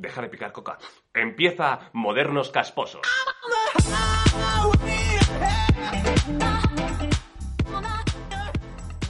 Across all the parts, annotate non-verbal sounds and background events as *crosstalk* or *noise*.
Deja de picar coca. Empieza Modernos Casposos.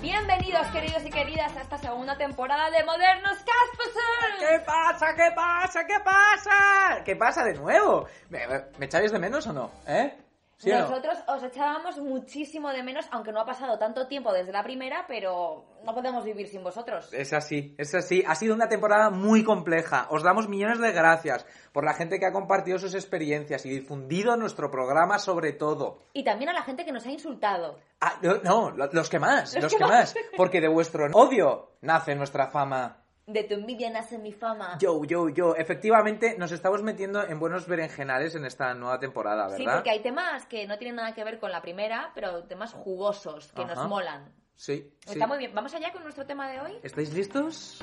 Bienvenidos, queridos y queridas, a esta segunda temporada de Modernos Casposos. ¿Qué pasa? ¿Qué pasa? ¿Qué pasa? ¿Qué pasa de nuevo? ¿Me, me, me echáis de menos o no? ¿Eh? ¿Sí o no? Nosotros os echábamos muchísimo de menos, aunque no ha pasado tanto tiempo desde la primera, pero no podemos vivir sin vosotros. Es así, es así. Ha sido una temporada muy compleja. Os damos millones de gracias por la gente que ha compartido sus experiencias y difundido nuestro programa sobre todo. Y también a la gente que nos ha insultado. Ah, no, no, lo- los que más, los que más. Porque de vuestro odio nace nuestra fama. De tu envidia nace mi fama. Yo, yo, yo. Efectivamente, nos estamos metiendo en buenos berenjenales en esta nueva temporada, ¿verdad? Sí, porque hay temas que no tienen nada que ver con la primera, pero temas jugosos, que Ajá. nos molan. Sí, sí. Está muy bien. ¿Vamos allá con nuestro tema de hoy? ¿Estáis listos?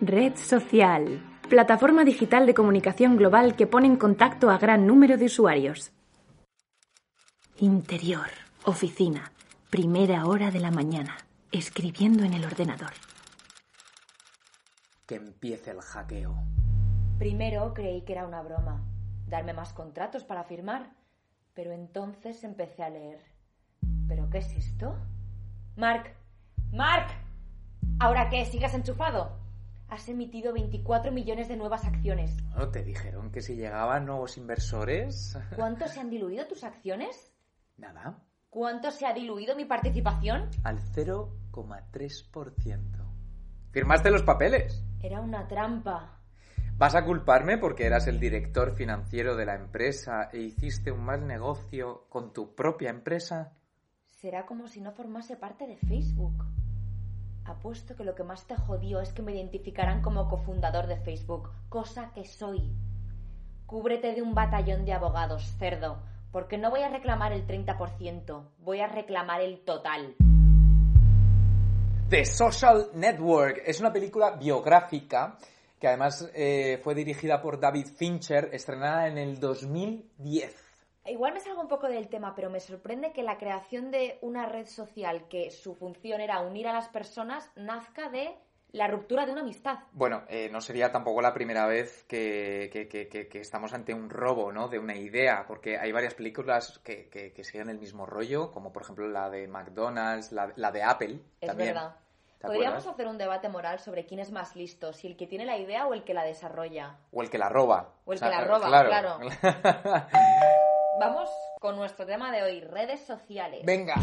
Red social. Plataforma digital de comunicación global que pone en contacto a gran número de usuarios. Interior. Oficina. Primera hora de la mañana. Escribiendo en el ordenador. Que empiece el hackeo. Primero creí que era una broma, darme más contratos para firmar, pero entonces empecé a leer. ¿Pero qué es esto? Mark, Mark, ¿ahora qué? ¿Sigas enchufado? Has emitido 24 millones de nuevas acciones. ¿No te dijeron que si llegaban nuevos inversores? ¿Cuánto se han diluido tus acciones? *laughs* Nada. ¿Cuánto se ha diluido mi participación? Al 0,3%. ¿Firmaste los papeles? Era una trampa. ¿Vas a culparme porque eras el director financiero de la empresa e hiciste un mal negocio con tu propia empresa? Será como si no formase parte de Facebook. Apuesto que lo que más te jodió es que me identificarán como cofundador de Facebook, cosa que soy. Cúbrete de un batallón de abogados, cerdo, porque no voy a reclamar el 30%, voy a reclamar el total. The Social Network es una película biográfica que además eh, fue dirigida por David Fincher, estrenada en el 2010. Igual me salgo un poco del tema, pero me sorprende que la creación de una red social que su función era unir a las personas nazca de la ruptura de una amistad. Bueno, eh, no sería tampoco la primera vez que, que- que- estamos ante un robo, ¿no? De una idea, porque hay varias películas que, siguen el mismo rollo, como por ejemplo la de McDonald's, la, la de Apple. Es también. verdad. ¿Te Podríamos acuerdas? hacer un debate moral sobre quién es más listo, si el que tiene la idea o el que la desarrolla. O el que la roba. O el sea, que la roba, claro. *laughs* Vamos con nuestro tema de hoy, redes sociales. Venga.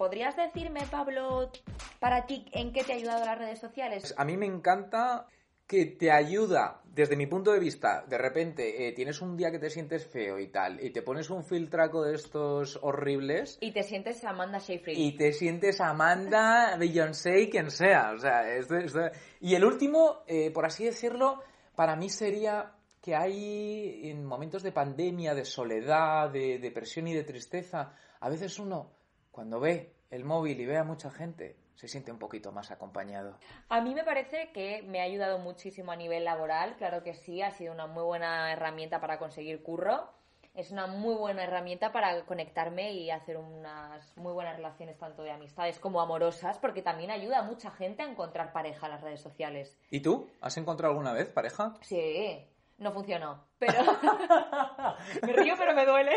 ¿Podrías decirme, Pablo, para ti, en qué te ha ayudado las redes sociales? A mí me encanta que te ayuda, desde mi punto de vista, de repente eh, tienes un día que te sientes feo y tal, y te pones un filtraco de estos horribles Y te sientes Amanda Seyfried. y te sientes Amanda, *laughs* Beyoncé, quien sea. O sea, esto- esto- Y el último, eh, por así decirlo, para mí sería que hay en momentos de pandemia, de soledad, de depresión y de tristeza, a veces uno, cuando ve el móvil y ve a mucha gente, se siente un poquito más acompañado. A mí me parece que me ha ayudado muchísimo a nivel laboral, claro que sí, ha sido una muy buena herramienta para conseguir curro. Es una muy buena herramienta para conectarme y hacer unas muy buenas relaciones tanto de amistades como amorosas, porque también ayuda a mucha gente a encontrar pareja en las redes sociales. ¿Y tú? ¿Has encontrado alguna vez pareja? Sí, no funcionó, pero *laughs* me río pero me duele.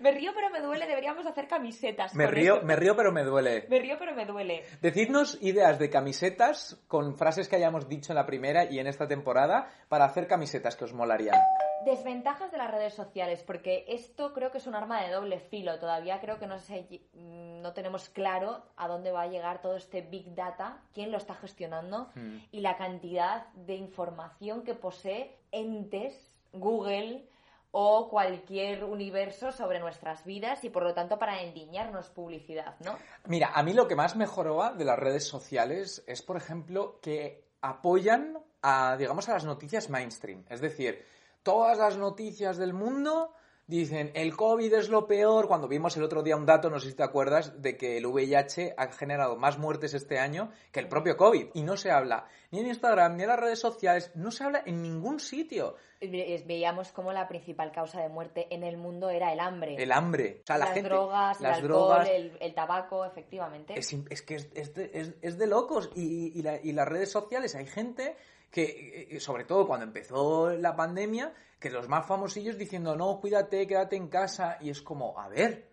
Me río pero me duele, deberíamos hacer camisetas. Me río, me río, pero me duele. Me río pero me duele. Decidnos ideas de camisetas con frases que hayamos dicho en la primera y en esta temporada para hacer camisetas que os molarían. Desventajas de las redes sociales, porque esto creo que es un arma de doble filo. Todavía creo que no, sé, no tenemos claro a dónde va a llegar todo este Big Data, quién lo está gestionando Hmm. y la cantidad de información que posee entes, Google o cualquier universo sobre nuestras vidas y por lo tanto para endiñarnos publicidad, ¿no? Mira, a mí lo que más me joroba de las redes sociales es, por ejemplo, que apoyan a, digamos, a las noticias mainstream. Es decir, todas las noticias del mundo dicen, el COVID es lo peor, cuando vimos el otro día un dato, no sé si te acuerdas, de que el VIH ha generado más muertes este año que el propio COVID. Y no se habla ni en Instagram, ni en las redes sociales, no se habla en ningún sitio. Ve- Veíamos como la principal causa de muerte en el mundo era el hambre. El hambre. O sea, la las gente, drogas, las el alcohol, drogas, el, el tabaco, efectivamente. Es, es que es, es de, es de locos. Y, y la- y las redes sociales, hay gente que, eh, sobre todo cuando empezó la pandemia, que los más famosillos diciendo, no, cuídate, quédate en casa. Y es como, a ver,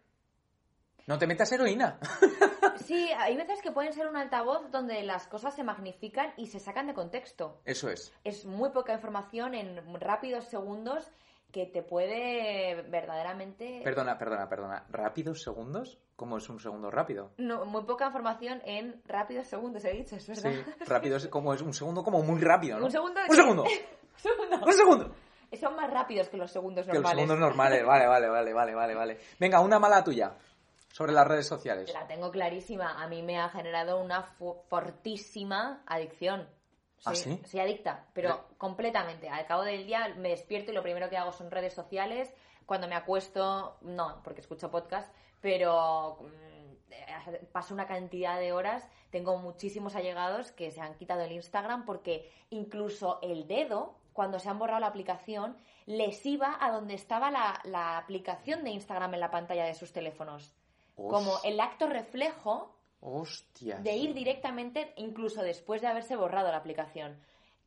no te metas heroína. *laughs* Sí, hay veces que pueden ser un altavoz donde las cosas se magnifican y se sacan de contexto. Eso es. Es muy poca información en rápidos segundos que te puede verdaderamente... Perdona, perdona, perdona. ¿Rápidos segundos? ¿Cómo es un segundo rápido? No, muy poca información en rápidos segundos, he dicho, es Sí, verdad. *laughs* rápido es como es un segundo como muy rápido, ¿no? ¿Un segundo? Un segundo. *laughs* Un segundo. Un segundo. Son más rápidos que los segundos Que los normales. segundos normales. Vale, vale, vale, vale, vale, vale. Venga, una mala tuya sobre las redes sociales. La tengo clarísima. A mí me ha generado una fu- fortísima adicción. ¿Ah, sí? Soy adicta, pero completamente. Al cabo del día me despierto y lo primero que hago son redes sociales. Cuando me acuesto, no, porque escucho podcast, pero mm, eh, paso una cantidad de horas. Tengo muchísimos allegados que se han quitado el Instagram porque incluso el dedo, cuando se han borrado la aplicación, les iba a donde estaba la, la aplicación de Instagram en la pantalla de sus teléfonos como el acto reflejo De ir directamente incluso después de haberse borrado la aplicación.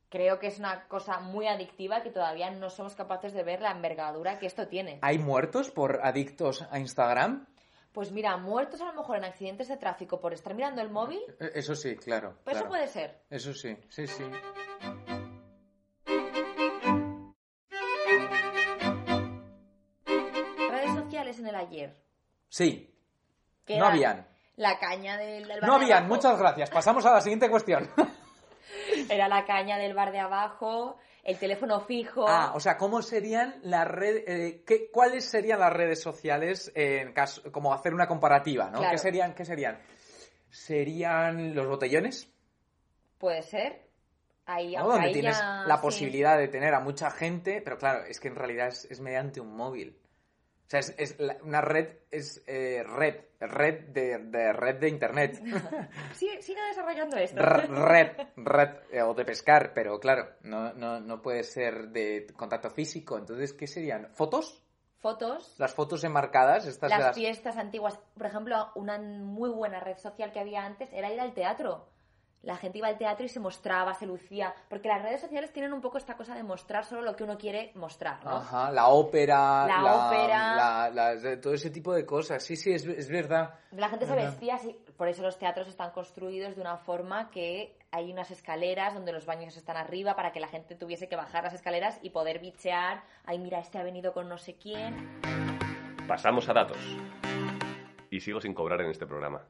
Creo que es una cosa muy adictiva que todavía no somos capaces de ver la envergadura que esto tiene. ¿Hay muertos por adictos a Instagram? Pues mira, muertos a lo mejor en accidentes de tráfico por estar mirando el móvil, Eh, Eso sí, claro. pues eso puede ser. Eso sí, sí, sí. Redes sociales en el ayer. Sí, no habían. La caña del, del bar No de habían, abajo. muchas gracias. Pasamos a la siguiente cuestión. *laughs* Era la caña del bar de abajo, el teléfono fijo. Ah, o sea, ¿cómo serían las redes, cuáles serían las redes sociales en caso, como hacer una comparativa, ¿no? Claro. ¿Qué serían, qué serían? ¿Serían los botellones? Puede ser. Ahí, ¿no? Donde ahí tienes ya- la sí. posibilidad de tener a mucha gente, pero claro, es que en realidad es, es mediante un móvil. O sea, es, es la- una red, es eh, red, red de, de red de internet. *laughs* Sí, sigue desarrollando esto. R- red, red, eh, o de pescar, pero claro, no, no, no puede ser de contacto físico. Entonces, ¿qué serían? ¿Fotos? Fotos, Las fotos enmarcadas, estas las... fiestas antiguas. Por ejemplo, una muy buena red social que había antes era ir al teatro. La gente iba al teatro y se mostraba, se lucía. Porque las redes sociales tienen un poco esta cosa de mostrar solo lo que uno quiere mostrar, ¿no? Ajá, la ópera, La ópera. la- las- todo ese tipo de cosas. Sí, sí, es, es verdad. La gente se vestía así. Por eso los teatros están construidos de una forma que hay unas escaleras donde los baños están arriba para que la gente tuviese que bajar las escaleras y poder bichear. Ay, mira, este ha venido con no sé quién. Pasamos a datos. Y sigo sin cobrar en este programa.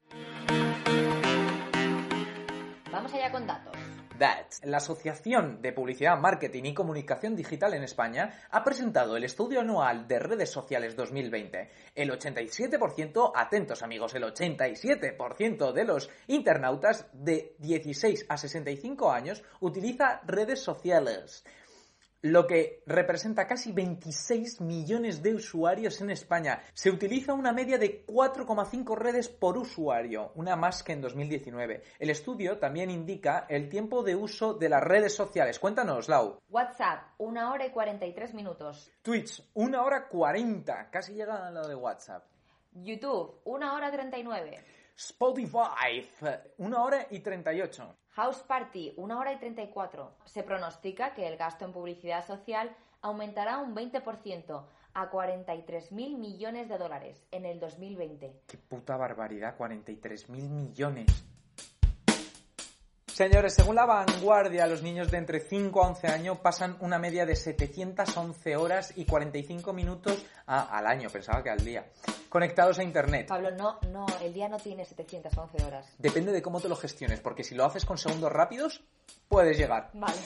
Vamos allá con datos. That. La Asociación de Publicidad, Marketing y Comunicación Digital en España ha presentado el estudio anual de redes sociales 2020. El 87%, atentos amigos, el 87% de los internautas de 16 a 65 años utiliza redes sociales. Lo que representa casi 26 millones de usuarios en España. Se utiliza una media de 4,5 redes por usuario, una más que en 2019. El estudio también indica el tiempo de uso de las redes sociales. Cuéntanos, Lau. WhatsApp, una hora y 43 minutos. Twitch, una hora 40, casi llega a lo de WhatsApp. YouTube, una hora 39. Spotify, una hora y 38. House Party, una hora y 34. Se pronostica que el gasto en publicidad social aumentará un 20% a 43.000 millones de dólares en el 2020. Qué puta barbaridad, 43 mil millones. Señores, según la vanguardia, los niños de entre 5 a 11 años pasan una media de 711 horas y 45 minutos a- al año, pensaba que al día, conectados a Internet. Pablo, no, no, el día no tiene 711 horas. Depende de cómo te lo gestiones, porque si lo haces con segundos rápidos, puedes llegar. Vale.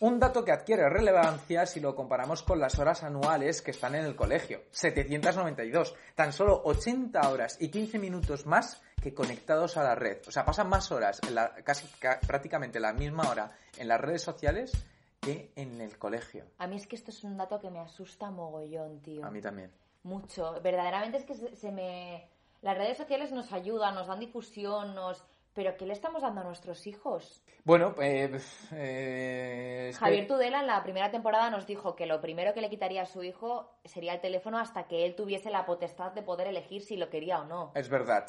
Un dato que adquiere relevancia si lo comparamos con las horas anuales que están en el colegio. 792. Tan solo 80 horas y 15 minutos más que conectados a la red. O sea, pasan más horas, en la- casi ca- prácticamente la misma hora en las redes sociales que en el colegio. A mí es que esto es un dato que me asusta mogollón, tío. A mí también. mucho. Verdaderamente es que se, se me... Las redes sociales nos ayudan, nos dan difusión, nos... Pero ¿qué le estamos dando a nuestros hijos? Bueno, eh, eh, es que- Javier Tudela en la primera temporada nos dijo que lo primero que le quitaría a su hijo sería el teléfono hasta que él tuviese la potestad de poder elegir si lo quería o no. Es verdad.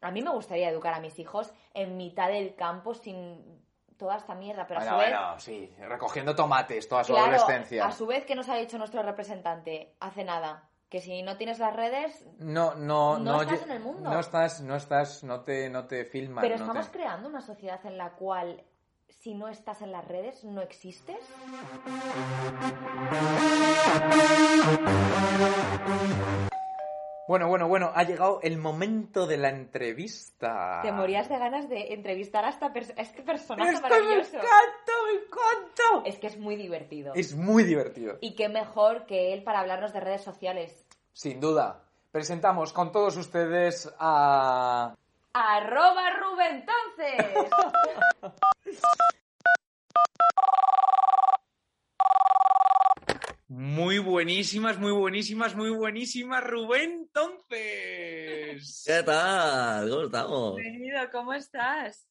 A mí me gustaría educar a mis hijos en mitad del campo sin toda esta mierda, pero a Bueno, su vez... bueno, sí, recogiendo tomates toda su Claro, adolescencia. a su vez, que nos ha dicho nuestro representante hace nada? Que si no tienes las redes, No, no, No no. estás en el mundo. No estás, no estás, no te, no te filman. pero no estamos te- creando una sociedad en la cual si no estás en las redes no existes. Bueno, bueno, bueno, ha llegado el momento de la entrevista. Te morías de ganas de entrevistar a esta persona. Este personaje ¡Esto me maravilloso. encanta, me encanta! Es que es muy divertido. Es muy divertido. Y qué mejor que él para hablarnos de redes sociales. Sin duda. Presentamos con todos ustedes a... ¡Arroba Rubén *laughs* Muy buenísimas, muy buenísimas, muy buenísimas, Rubén, entonces. ¿Qué tal? ¿Cómo estamos? Bienvenido, ¿cómo estás?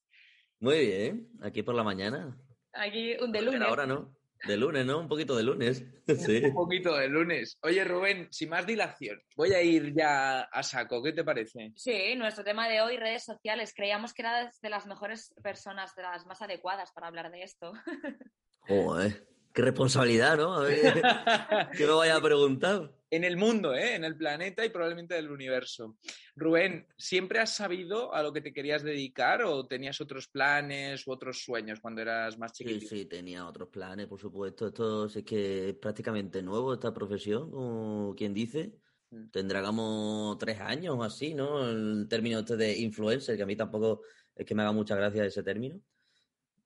Muy bien, aquí por la mañana. Aquí un de lunes. Ahora no. De lunes, ¿no? Un poquito de lunes. *laughs* *laughs* Sí. Un poquito de lunes. Oye, Rubén, sin más dilación, voy a ir ya a saco, ¿qué te parece? Sí, nuestro tema de hoy, redes sociales. Creíamos que eras de las mejores personas, de las más adecuadas para hablar de esto. *laughs* Joder, qué responsabilidad, ¿no? A ver, *laughs* ¿qué me vaya a preguntar? En el mundo, ¿eh? En el planeta y probablemente del universo. Rubén, ¿siempre has sabido a lo que te querías dedicar o tenías otros planes u otros sueños cuando eras más Sí, chiquitito? sí, tenía otros planes, por supuesto. Esto sí que es prácticamente nuevo, esta profesión, como quien dice. Mm. Tendrá como tres años o así, ¿no? El término este de influencer, que a mí tampoco es que me haga mucha gracia ese término.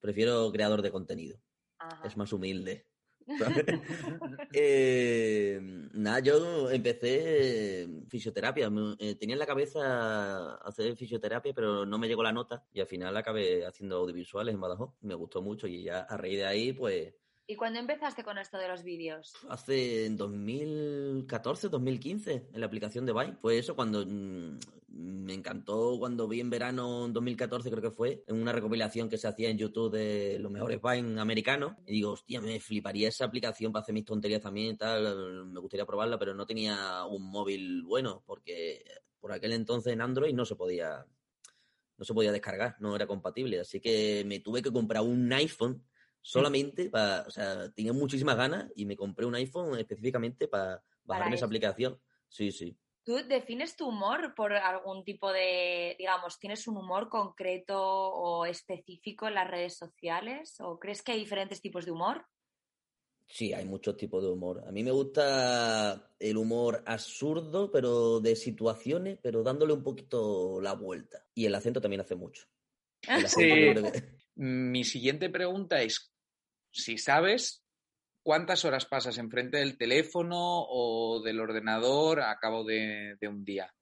Prefiero creador de contenido. Ajá. es más humilde. *laughs* Eh, nada, yo empecé fisioterapia. Me- eh, tenía en la cabeza hacer fisioterapia, pero no me llegó la nota y al final acabé haciendo audiovisuales en Badajoz. Me gustó mucho y ya a raíz de ahí, pues ¿Y cuándo empezaste con esto de los vídeos? hace en 2014, 2015, en la aplicación de Vine. Fue eso cuando mm, me encantó cuando vi en verano en 2014, creo que fue, en una recopilación que se hacía en YouTube de los mejores Vine americanos. Y digo, hostia, me fliparía esa aplicación para hacer mis tonterías también y tal. Me gustaría probarla, pero no tenía un móvil bueno, porque por aquel entonces en Android no se podía. No se podía descargar, no era compatible. Así que me tuve que comprar un iPhone solamente para, o sea, tenía muchísimas ganas y me compré un iPhone específicamente para bajarme esa aplicación. Sí, sí. ¿Tú defines tu humor por algún tipo de, digamos, tienes un humor concreto o específico en las redes sociales? ¿O crees que hay diferentes tipos de humor? Sí, hay muchos tipos de humor. A mí me gusta el humor absurdo, pero de situaciones, pero dándole un poquito la vuelta. Y el acento también hace mucho. Sí. que- Mi siguiente pregunta es si sabes cuántas horas pasas enfrente del teléfono o del ordenador a cabo de, de un día.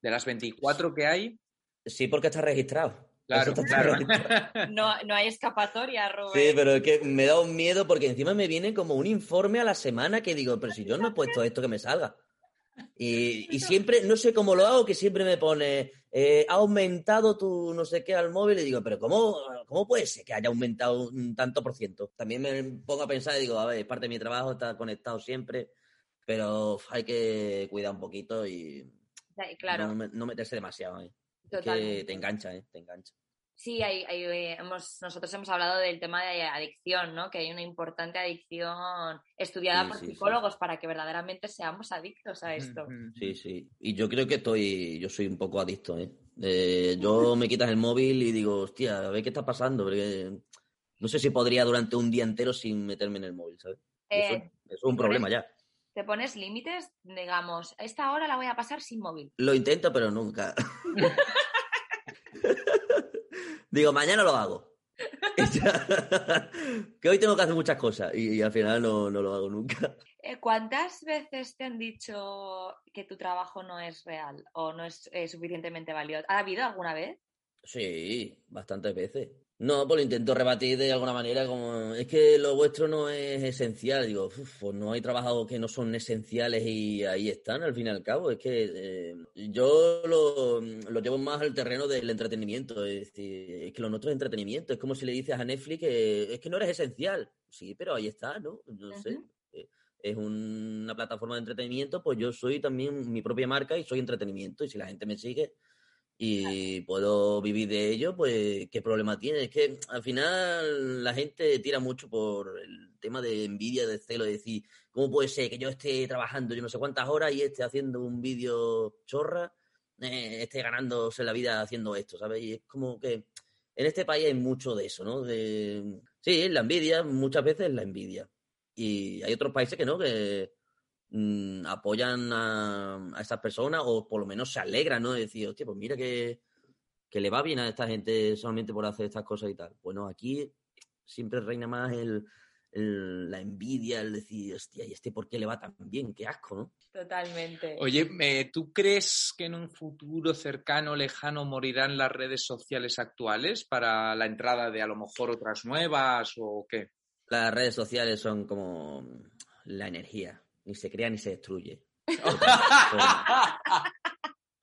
De las 24 que hay, Sí, porque está registrado. claro, está claro. registrado. *laughs* No, no hay escapatoria, Rubén. Sí, pero es que me da un miedo porque encima me viene como un informe a la semana que digo, pero si yo no he puesto esto que me salga. Y, y siempre, no sé cómo lo hago, que siempre me pone, eh, ha aumentado tu no sé qué al móvil y digo, pero ¿cómo, ¿cómo puede ser que haya aumentado un tanto por ciento? También me pongo a pensar y digo, a ver, es parte de mi trabajo, está conectado siempre, pero hay que cuidar un poquito y Sí, Claro, no, me- no meterse demasiado, ¿eh? Que te engancha, ¿eh? Te engancha. Sí, hay, hay, eh, hemos, nosotros hemos hablado del tema de adicción, ¿no? Que hay una importante adicción estudiada Sí, por sí, sí. psicólogos para que verdaderamente seamos adictos a esto. Sí, sí. Y yo creo que estoy, yo soy un poco adicto, ¿eh? Eh, yo *laughs* me quitas el móvil y digo, hostia, a ver qué está pasando, porque no sé si podría durante un día entero sin meterme en el móvil, ¿sabes? Eso, Eh, eso es un problema ya. Te pones límites, digamos, esta hora la voy a pasar sin móvil. Lo intento, pero nunca. *laughs* Digo, mañana lo hago. *laughs* Que hoy tengo que hacer muchas cosas y, y al final no, no lo hago nunca. Eh, ¿Cuántas veces te han dicho que tu trabajo no es real o no es eh, suficientemente valioso? ¿Ha habido alguna vez? Sí, bastantes veces. No, pues lo intento rebatir de alguna manera, como es que lo vuestro no es esencial. Digo, "Uf, pues no hay trabajos que no son esenciales y ahí están, al fin y al cabo. Es que eh, yo lo, lo llevo más al terreno del entretenimiento. Es decir, es que lo nuestro es entretenimiento. Es como si le dices a Netflix que es que no eres esencial. Sí, pero ahí está, ¿no? No sé. Eh, Es una plataforma de entretenimiento, pues yo soy también mi propia marca y soy entretenimiento. Y si la gente me sigue, y puedo vivir de ello, pues qué problema tiene. Es que al final la gente tira mucho por el tema de envidia, de celo, de decir, ¿cómo puede ser que yo esté trabajando yo no sé cuántas horas y esté haciendo un vídeo chorra, eh, esté ganándose la vida haciendo esto, ¿sabes? Y es como que en este país hay mucho de eso, ¿no? De, sí, la envidia, muchas veces la envidia. Y hay otros países que no, que mm, apoyan a, a esas personas o por lo menos se alegran, ¿no? De decir, hostia, pues mira que, que le va bien a esta gente solamente por hacer estas cosas y tal. Bueno, aquí siempre reina más el, el- la envidia, el decir, hostia, ¿y este por qué le va tan bien? Qué asco, ¿no? Totalmente. Oye, eh, ¿tú crees que en un futuro cercano, lejano, morirán las redes sociales actuales para la entrada de a lo mejor otras nuevas o qué? Las redes sociales son como la energía, ni se crea ni se destruye. *laughs*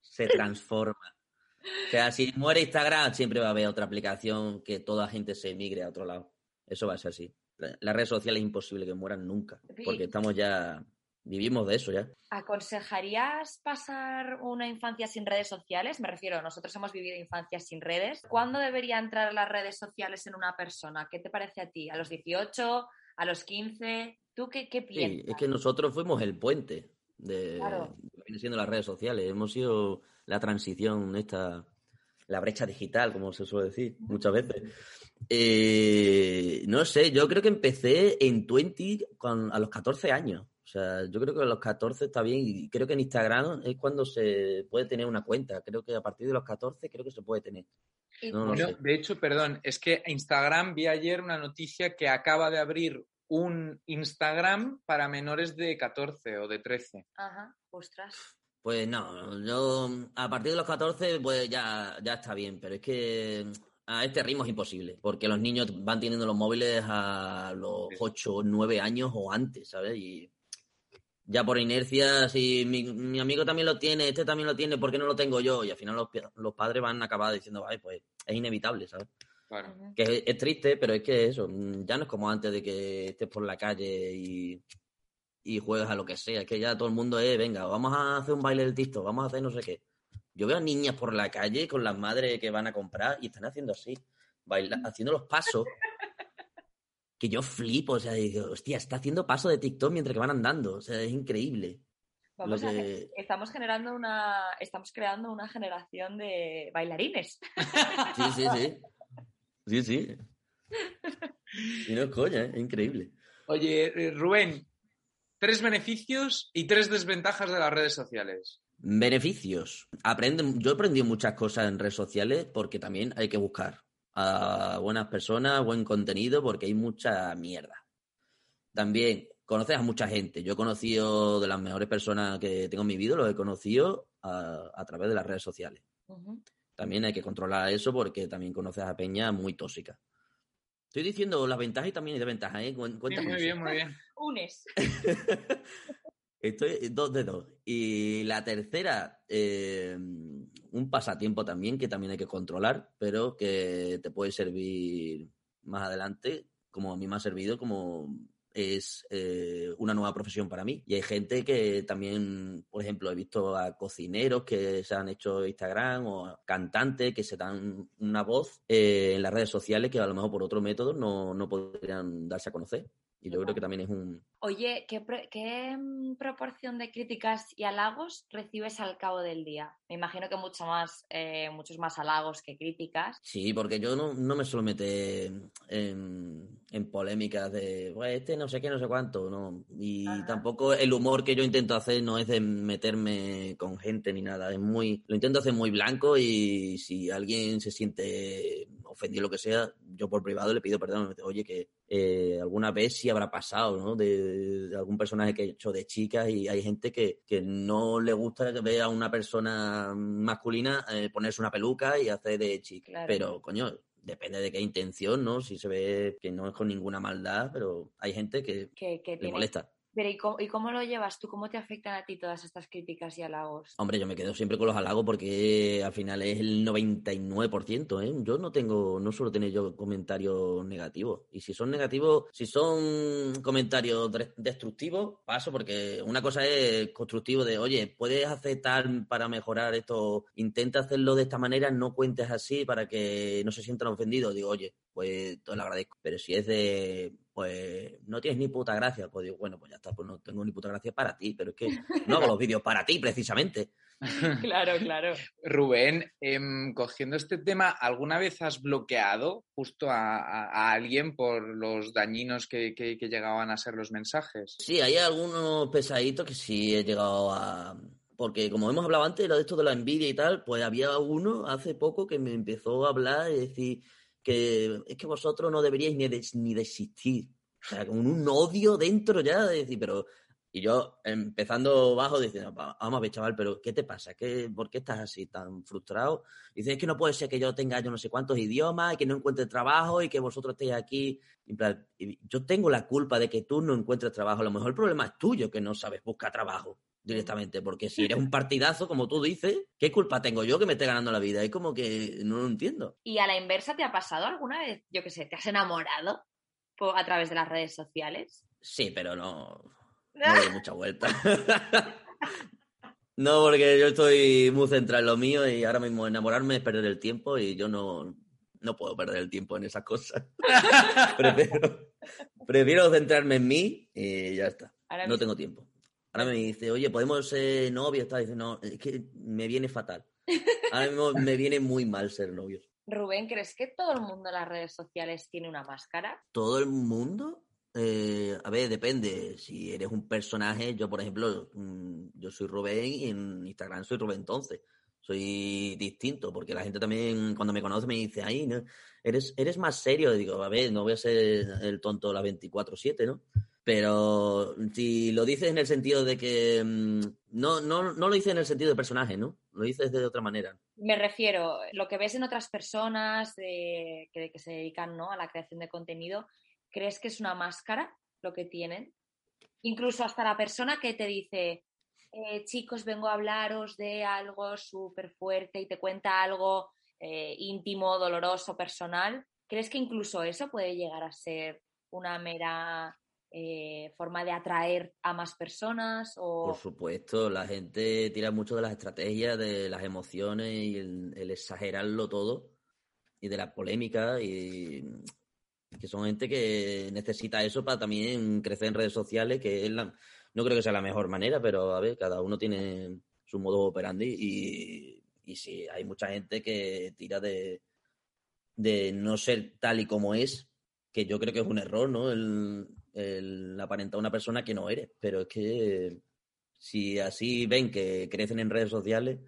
Se transforma. O sea, si muere Instagram, siempre va a haber otra aplicación que toda gente se emigre a otro lado. Eso va a ser así. La- Las redes sociales es imposible que mueran nunca, porque estamos ya, vivimos de eso ya. ¿Aconsejarías pasar una infancia sin redes sociales? Me refiero, nosotros hemos vivido infancias sin redes. ¿Cuándo debería entrar las redes sociales en una persona? ¿Qué te parece a ti? ¿A los 18? ¿A los 15? ¿Tú qué, qué Sí, piensas? es que nosotros fuimos el puente de Claro. de lo que viene siendo las redes sociales. Hemos sido la transición, esta, la brecha digital, como se suele decir muchas veces. Eh, no sé, yo creo que empecé en 20 con, a los 14 años. O sea, yo creo que a los 14 está bien y creo que en Instagram es cuando se puede tener una cuenta. Creo que a partir de los 14 creo que se puede tener. Y- No, no Bueno, sé. de hecho, perdón, es que Instagram vi ayer una noticia que acaba de abrir un Instagram para menores de 14 o de 13. Ajá, ostras. Pues no, yo a partir de los 14 pues ya, ya está bien, pero es que a este ritmo es imposible, porque los niños van teniendo los móviles a los 8 o 9 años o antes, ¿sabes? Y ya por inercia, si mi, mi amigo también lo tiene, este también lo tiene, ¿por qué no lo tengo yo? Y al final los, los padres van a acabar diciendo, ay, pues es inevitable, ¿sabes? Claro. Que es, es triste, pero es que eso, mm, ya no es como antes de que estés por la calle y, y juegas a lo que sea, es que ya todo el mundo es, venga, vamos a hacer un baile del TikTok, vamos a hacer no sé qué. Yo veo a niñas por la calle con las madres que van a comprar y están haciendo así, baila- haciendo los pasos. *laughs* Que yo flipo, o sea, digo, hostia, está haciendo paso de TikTok mientras que van andando, o sea, es increíble. Vamos a que- estamos generando una, estamos creando una generación de bailarines. *laughs* Sí, sí, sí. Sí, sí. Y no es coña, ¿eh? es increíble. Oye, eh, Rubén, tres beneficios y tres desventajas de las redes sociales. Beneficios. Aprenden, yo he aprendido muchas cosas en redes sociales porque también hay que buscar a buenas personas, buen contenido, porque hay mucha mierda. También conoces a mucha gente. Yo he conocido de las mejores personas que tengo en mi vida, los he conocido a, a través de las redes sociales. También hay que controlar eso porque también conoces a Peña muy tóxica. Estoy diciendo las ventajas y también desventajas, ¿eh? Cuenta muy bien, muy bien. Unes. *laughs* Estoy dos de dos. Y la tercera, eh, un pasatiempo también que también hay que controlar, pero que te puede servir más adelante, como a mí me ha servido, como es eh, una nueva profesión para mí. Y hay gente que también, por ejemplo, he visto a cocineros que se han hecho Instagram o cantantes que se dan una voz eh, en las redes sociales que a lo mejor por otro método no, no podrían darse a conocer. Y yo creo que también es un, Oye, ¿qué, qué, mm, proporción de críticas y halagos recibes al cabo del día? Me imagino que mucho más, eh, muchos más halagos que críticas. Sí, porque yo no, no me suelo meter en, en polémicas de, pues este no sé qué, no sé cuánto, no. Y Ajá. tampoco el humor que yo intento hacer no es de meterme con gente ni nada. Es muy, lo intento hacer muy blanco y si alguien se siente ofendido lo que sea, yo por privado le pido perdón. Oye, que eh, alguna vez sí habrá pasado, ¿no? De, de algún personaje que he hecho de chicas y hay gente que, que no le gusta que vea a una persona masculina eh, ponerse una peluca y hacer de chica. Claro. Pero, coño, depende de qué intención, ¿no? Si se ve que no es con ninguna maldad, pero hay gente que Que, que le tiene- molesta. Pero ¿y cómo, ¿y cómo lo llevas tú? ¿Cómo te afectan a ti todas estas críticas y halagos? Hombre, yo me quedo siempre con los halagos porque al final es el 99%, ¿eh? Yo no tengo, no suelo tener yo comentarios negativos. Y si son negativos, si son comentarios destructivos, paso porque una cosa es constructivo de, oye, puedes hacer tal para mejorar esto, intenta hacerlo de esta manera, no cuentes así para que no se sientan ofendidos. Digo, oye, pues te lo agradezco. Pero si es de, pues no tienes ni puta gracia, pues digo, bueno, pues ya está, pues no tengo ni puta gracia para ti, pero es que no hago los *laughs* vídeos para ti precisamente. *laughs* Claro, claro. Rubén, em, cogiendo este tema, ¿alguna vez has bloqueado justo a, a- a alguien por los dañinos que, que- que llegaban a ser los mensajes? Sí, hay algunos pesaditos que sí he llegado a... Porque como hemos hablado antes, lo de esto de la envidia y tal, pues había uno hace poco que me empezó a hablar y decir que es que vosotros no deberíais ni de, ni de existir. O sea, con un odio dentro ya de decir, pero... Y yo empezando bajo diciendo, "Va, vamos a ver, chaval, pero ¿qué te pasa? ¿Qué, ¿Por qué estás así tan frustrado? Dice, es que no puede ser que yo tenga yo no sé cuántos idiomas y que no encuentre trabajo y que vosotros estéis aquí. En plan, yo tengo la culpa de que tú no encuentres trabajo. A lo mejor el problema es tuyo, que no sabes buscar trabajo directamente. Porque si eres un partidazo, como tú dices, ¿qué culpa tengo yo que me esté ganando la vida? Es como que no lo entiendo. ¿Y a la inversa te ha pasado alguna vez, yo qué sé, te has enamorado a través de las redes sociales? Sí, pero no, *laughs* no doy mucha vuelta. *laughs* no, porque yo estoy muy centrado en lo mío y ahora mismo enamorarme es perder el tiempo y yo no, no puedo perder el tiempo en esas cosas. *laughs* prefiero, prefiero centrarme en mí y ya está. Ahora No mismo- tengo tiempo. Ahora me dice, oye, ¿podemos ser novios? Tal. Dice, no, es que me viene fatal. Ahora mismo me viene muy mal ser novios. Rubén, ¿crees que todo el mundo en las redes sociales tiene una máscara? todo el mundo, eh, a ver, depende. Si eres un personaje, yo por ejemplo, mm, yo soy Rubén y en Instagram soy Rubén entonces. Soy distinto, porque la gente también cuando me conoce me dice, ay, no, eres, eres más serio. Y digo, a ver, no voy a ser el tonto las 24-7, ¿no? Pero si lo dices en el sentido de que... mm, No, no, no lo dices en el sentido de personaje, ¿no? Lo dices de otra manera. Me refiero, lo que ves en otras personas que, que se dedican ¿no? a la creación de contenido, ¿crees que es una máscara lo que tienen? Incluso hasta la persona que te dice, eh, chicos, vengo a hablaros de algo súper fuerte y te cuenta algo eh, íntimo, doloroso, personal, ¿crees que incluso eso puede llegar a ser una mera eh, forma de atraer a más personas? O... Por supuesto, la gente tira mucho de las estrategias, de las emociones y el, el exagerarlo todo y de la polémica y que son gente que necesita eso para también crecer en redes sociales, que es la, no creo que sea la mejor manera, pero a ver, cada uno tiene su modo operandi y, y sí, hay mucha gente que tira de, de no ser tal y como es, que yo creo que es un error, ¿no? El, el aparentar una persona que no eres, pero es que si así ven que crecen en redes sociales,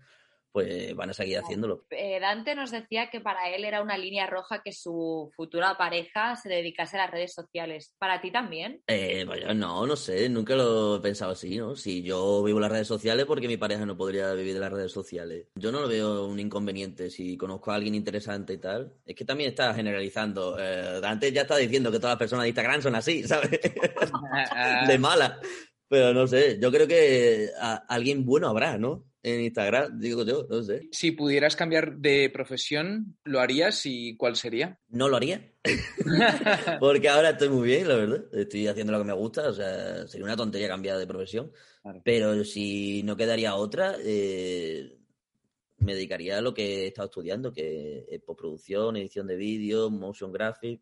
pues van a seguir haciéndolo. Eh, Dante nos decía que para él era una línea roja que su futura pareja se dedicase a las redes sociales. ¿Para ti también? Eh, vaya, no, no sé, nunca lo he pensado así, ¿no? Si yo vivo las redes sociales, porque mi pareja no podría vivir de las redes sociales? Yo no lo veo un inconveniente. Si conozco a alguien interesante y tal, es que también está generalizando. Eh, Dante ya está diciendo que todas las personas de Instagram son así, *laughs* ¿sabes? *laughs* de mala. Pero no sé, yo creo que a- alguien bueno habrá, ¿no? En Instagram, digo yo, no sé. Si pudieras cambiar de profesión, ¿lo harías y cuál sería? No lo haría. *laughs* Porque ahora estoy muy bien, la verdad. Estoy haciendo lo que me gusta. O sea, sería una tontería cambiar de profesión. Claro. Pero si no quedaría otra, eh, me dedicaría a lo que he estado estudiando, que es postproducción, edición de vídeo, motion graphic.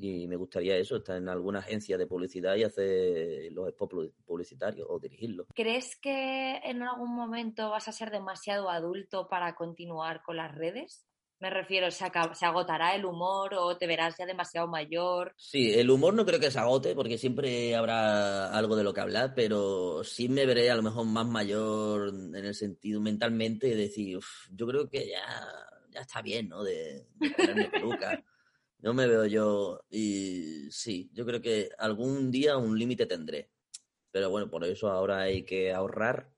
Y me gustaría eso, estar en alguna agencia de publicidad y hacer los spots publi- publicitarios o dirigirlos. ¿Crees que en algún momento vas a ser demasiado adulto para continuar con las redes? Me refiero, ¿se, se agotará el humor o te verás ya demasiado mayor? Sí, el humor no creo que se agote porque siempre habrá algo de lo que hablar, pero sí me veré a lo mejor más mayor en el sentido mentalmente de decir, "Uf, yo creo que ya, ya está bien, ¿no? De, de ponerme peluca. *laughs* No me veo yo y sí, yo creo que algún día un límite tendré. Pero bueno, por eso ahora hay que ahorrar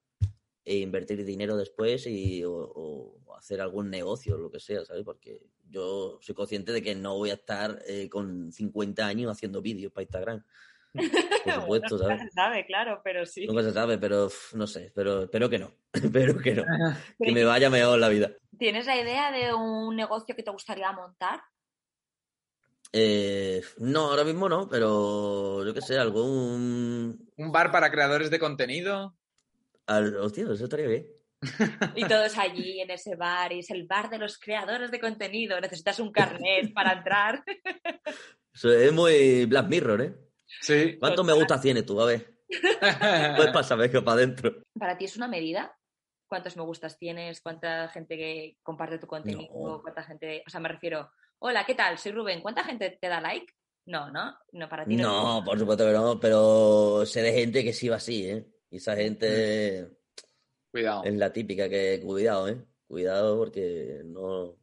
e invertir dinero después y, o, o hacer algún negocio, lo que sea, ¿sabes? Porque yo soy consciente de que no voy a estar eh, con 50 años haciendo vídeos para Instagram. *laughs* Por supuesto, Bueno, ¿sabes? nunca se sabe, claro, pero sí. Nunca se sabe, pero uf, no sé, pero espero que no. *laughs* Espero que no. Que me vaya mejor la vida. ¿Tienes la idea de un negocio que te gustaría montar? Eh, no, ahora mismo no, pero yo qué sé, algún... Un bar para creadores de contenido. al- Hostia, eso estaría bien. *laughs* Y todos allí en ese bar, y es el bar de los creadores de contenido. Necesitas un carnet para entrar. *laughs* Eso es muy Black Mirror, ¿eh? Sí. ¿Cuántos me gustas tienes tú? A ver, *laughs* pues pásame que para adentro. ¿Para ti es una medida? ¿Cuántos me gustas tienes? ¿Cuánta gente que comparte tu contenido? No. ¿Cuánta gente? O sea, me refiero, hola, ¿qué tal? Soy Rubén. ¿Cuánta gente te da like? No, ¿no? No, para ti no. No, por supuesto que no, pero sé de gente que sí va así, ¿eh? Y esa gente Cuidado. es la típica que, cuidado, ¿eh? Cuidado porque no,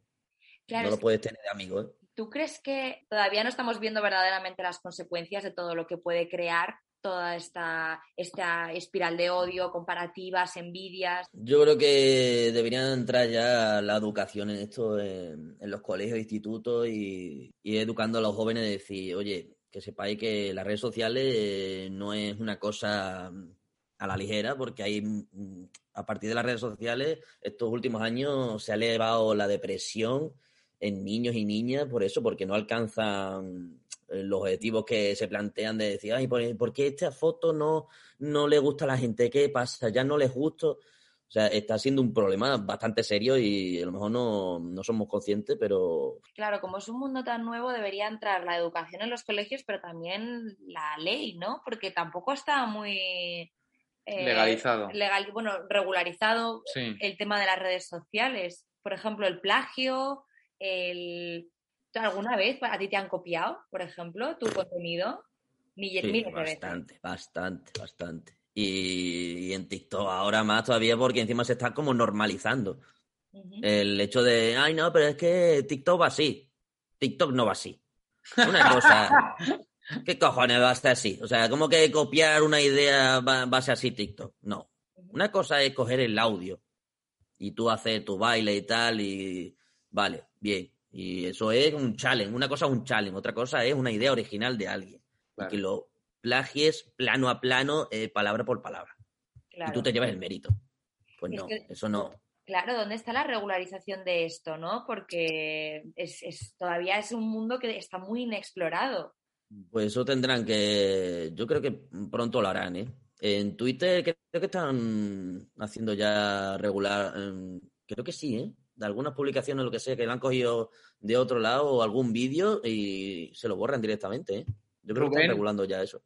Claro, no lo puedes tener de amigo, ¿eh? ¿Tú crees que todavía no estamos viendo verdaderamente las consecuencias de todo lo que puede crear toda esta, esta espiral de odio, comparativas, envidias? Yo creo que deberían entrar ya la educación en esto en, los colegios institutos y, educando a los jóvenes de decir, oye, que sepáis que las redes sociales eh, no es una cosa mm, a la ligera, porque hay, mm, a partir de las redes sociales, estos últimos años se ha elevado la depresión en niños y niñas por eso, porque no alcanzan eh, los objetivos que se plantean de decir, ay, ¿por, qué esta foto no, no le gusta a la gente? ¿Qué pasa? ¿Ya no les gusta? O sea, está siendo un problema bastante serio y a lo mejor no, no somos conscientes, pero Claro, como es un mundo tan nuevo, debería entrar la educación en los colegios, pero también la ley, ¿no? Porque tampoco está muy... eh, Legalizado. legal, bueno, regularizado Sí. el tema de las redes sociales. Por ejemplo, el plagio, el... ¿Tú ¿Alguna vez a ti te han copiado, por ejemplo, tu contenido? Miles, sí, miles de veces. bastante, bastante, bastante. Y, y en TikTok ahora más todavía porque encima se está como normalizando. El hecho de, ay, no, pero es que TikTok va así. TikTok no va así. Una cosa. *laughs* ¿Qué cojones va a estar así? O sea, ¿cómo que copiar una idea va, va a ser así TikTok? No. Una cosa es coger el audio y tú haces tu baile y tal y vale, bien. Y eso es un challenge. Una cosa es un challenge, otra cosa es una idea original de alguien. Claro. Y que lo plagies plano a plano, eh, palabra por palabra. Claro. Y tú te llevas el mérito. Pues Es no, que- eso no. Claro, ¿dónde está la regularización de esto, no? Porque es, es- todavía es un mundo que está muy inexplorado. Pues eso tendrán que. Yo creo que pronto lo harán, ¿eh? En Twitter creo que están haciendo ya regular. em, Creo que sí, ¿eh? De algunas publicaciones, lo que sea, que lo han cogido de otro lado o algún vídeo y se lo borran directamente, ¿eh? Yo creo que están regulando ya eso.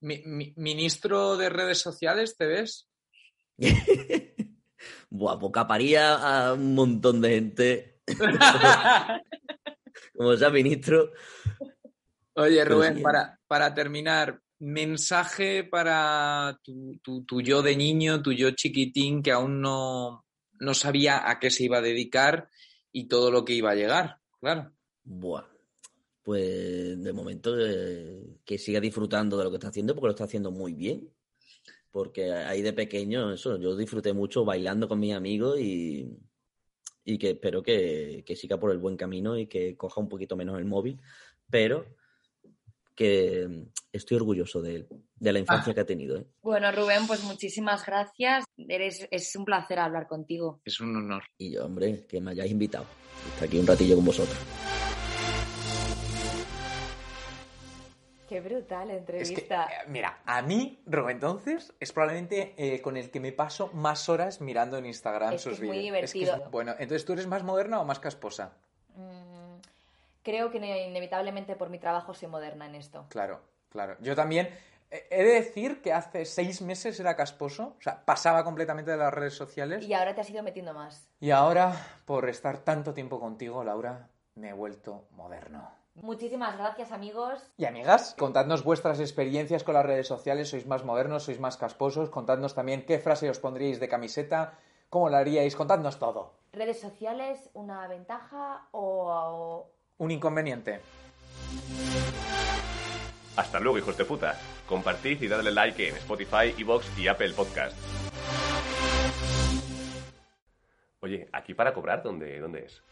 Mi- mi- ministro de redes sociales, ¿te ves? *laughs* Buah, pues caparía a un montón de gente. *laughs* Como sea ministro. Oye, Rubén, sí. para, para terminar, mensaje para tu, tu- tu yo de niño, tu yo chiquitín que aún no, no sabía a qué se iba a dedicar y todo lo que iba a llegar. Claro. Buah. Pues de momento eh, que siga disfrutando de lo que está haciendo porque lo está haciendo muy bien. Porque ahí de pequeño, eso, yo disfruté mucho bailando con mis amigos y, y que espero que, que siga por el buen camino y que coja un poquito menos el móvil, pero que mm, estoy orgulloso de él, de la infancia que ha tenido. ¿eh? Bueno, Rubén, pues muchísimas gracias. Eres, es un placer hablar contigo. Es un honor. Y yo, hombre, que me hayáis invitado. Estar aquí un ratillo con vosotros. Qué brutal Es que, entrevista. eh, mira, a mí, Rubén, entonces, es probablemente eh, con el que me paso más horas mirando en Instagram Es que sus es muy que divertido. bueno, entonces, ¿tú eres más moderna o más casposa? Mm, creo que ne- inevitablemente por mi trabajo soy moderna en esto. Claro, claro. Yo también he de decir que hace seis meses era casposo, o sea, pasaba completamente de las redes sociales. Y ahora te has ido metiendo más. Y ahora, por estar tanto tiempo contigo, Laura, me he vuelto moderno. Muchísimas gracias, amigos. Y amigas, contadnos vuestras experiencias con las redes sociales, sois más modernos, sois más casposos, contadnos también qué frase os pondríais de camiseta, cómo la haríais, contadnos todo. ¿Redes sociales una ventaja o, Un inconveniente. Hasta luego, hijos de puta. Compartid y dadle like en Spotify, Evox y Apple Podcast. Oye, ¿aquí para cobrar dónde, dónde es?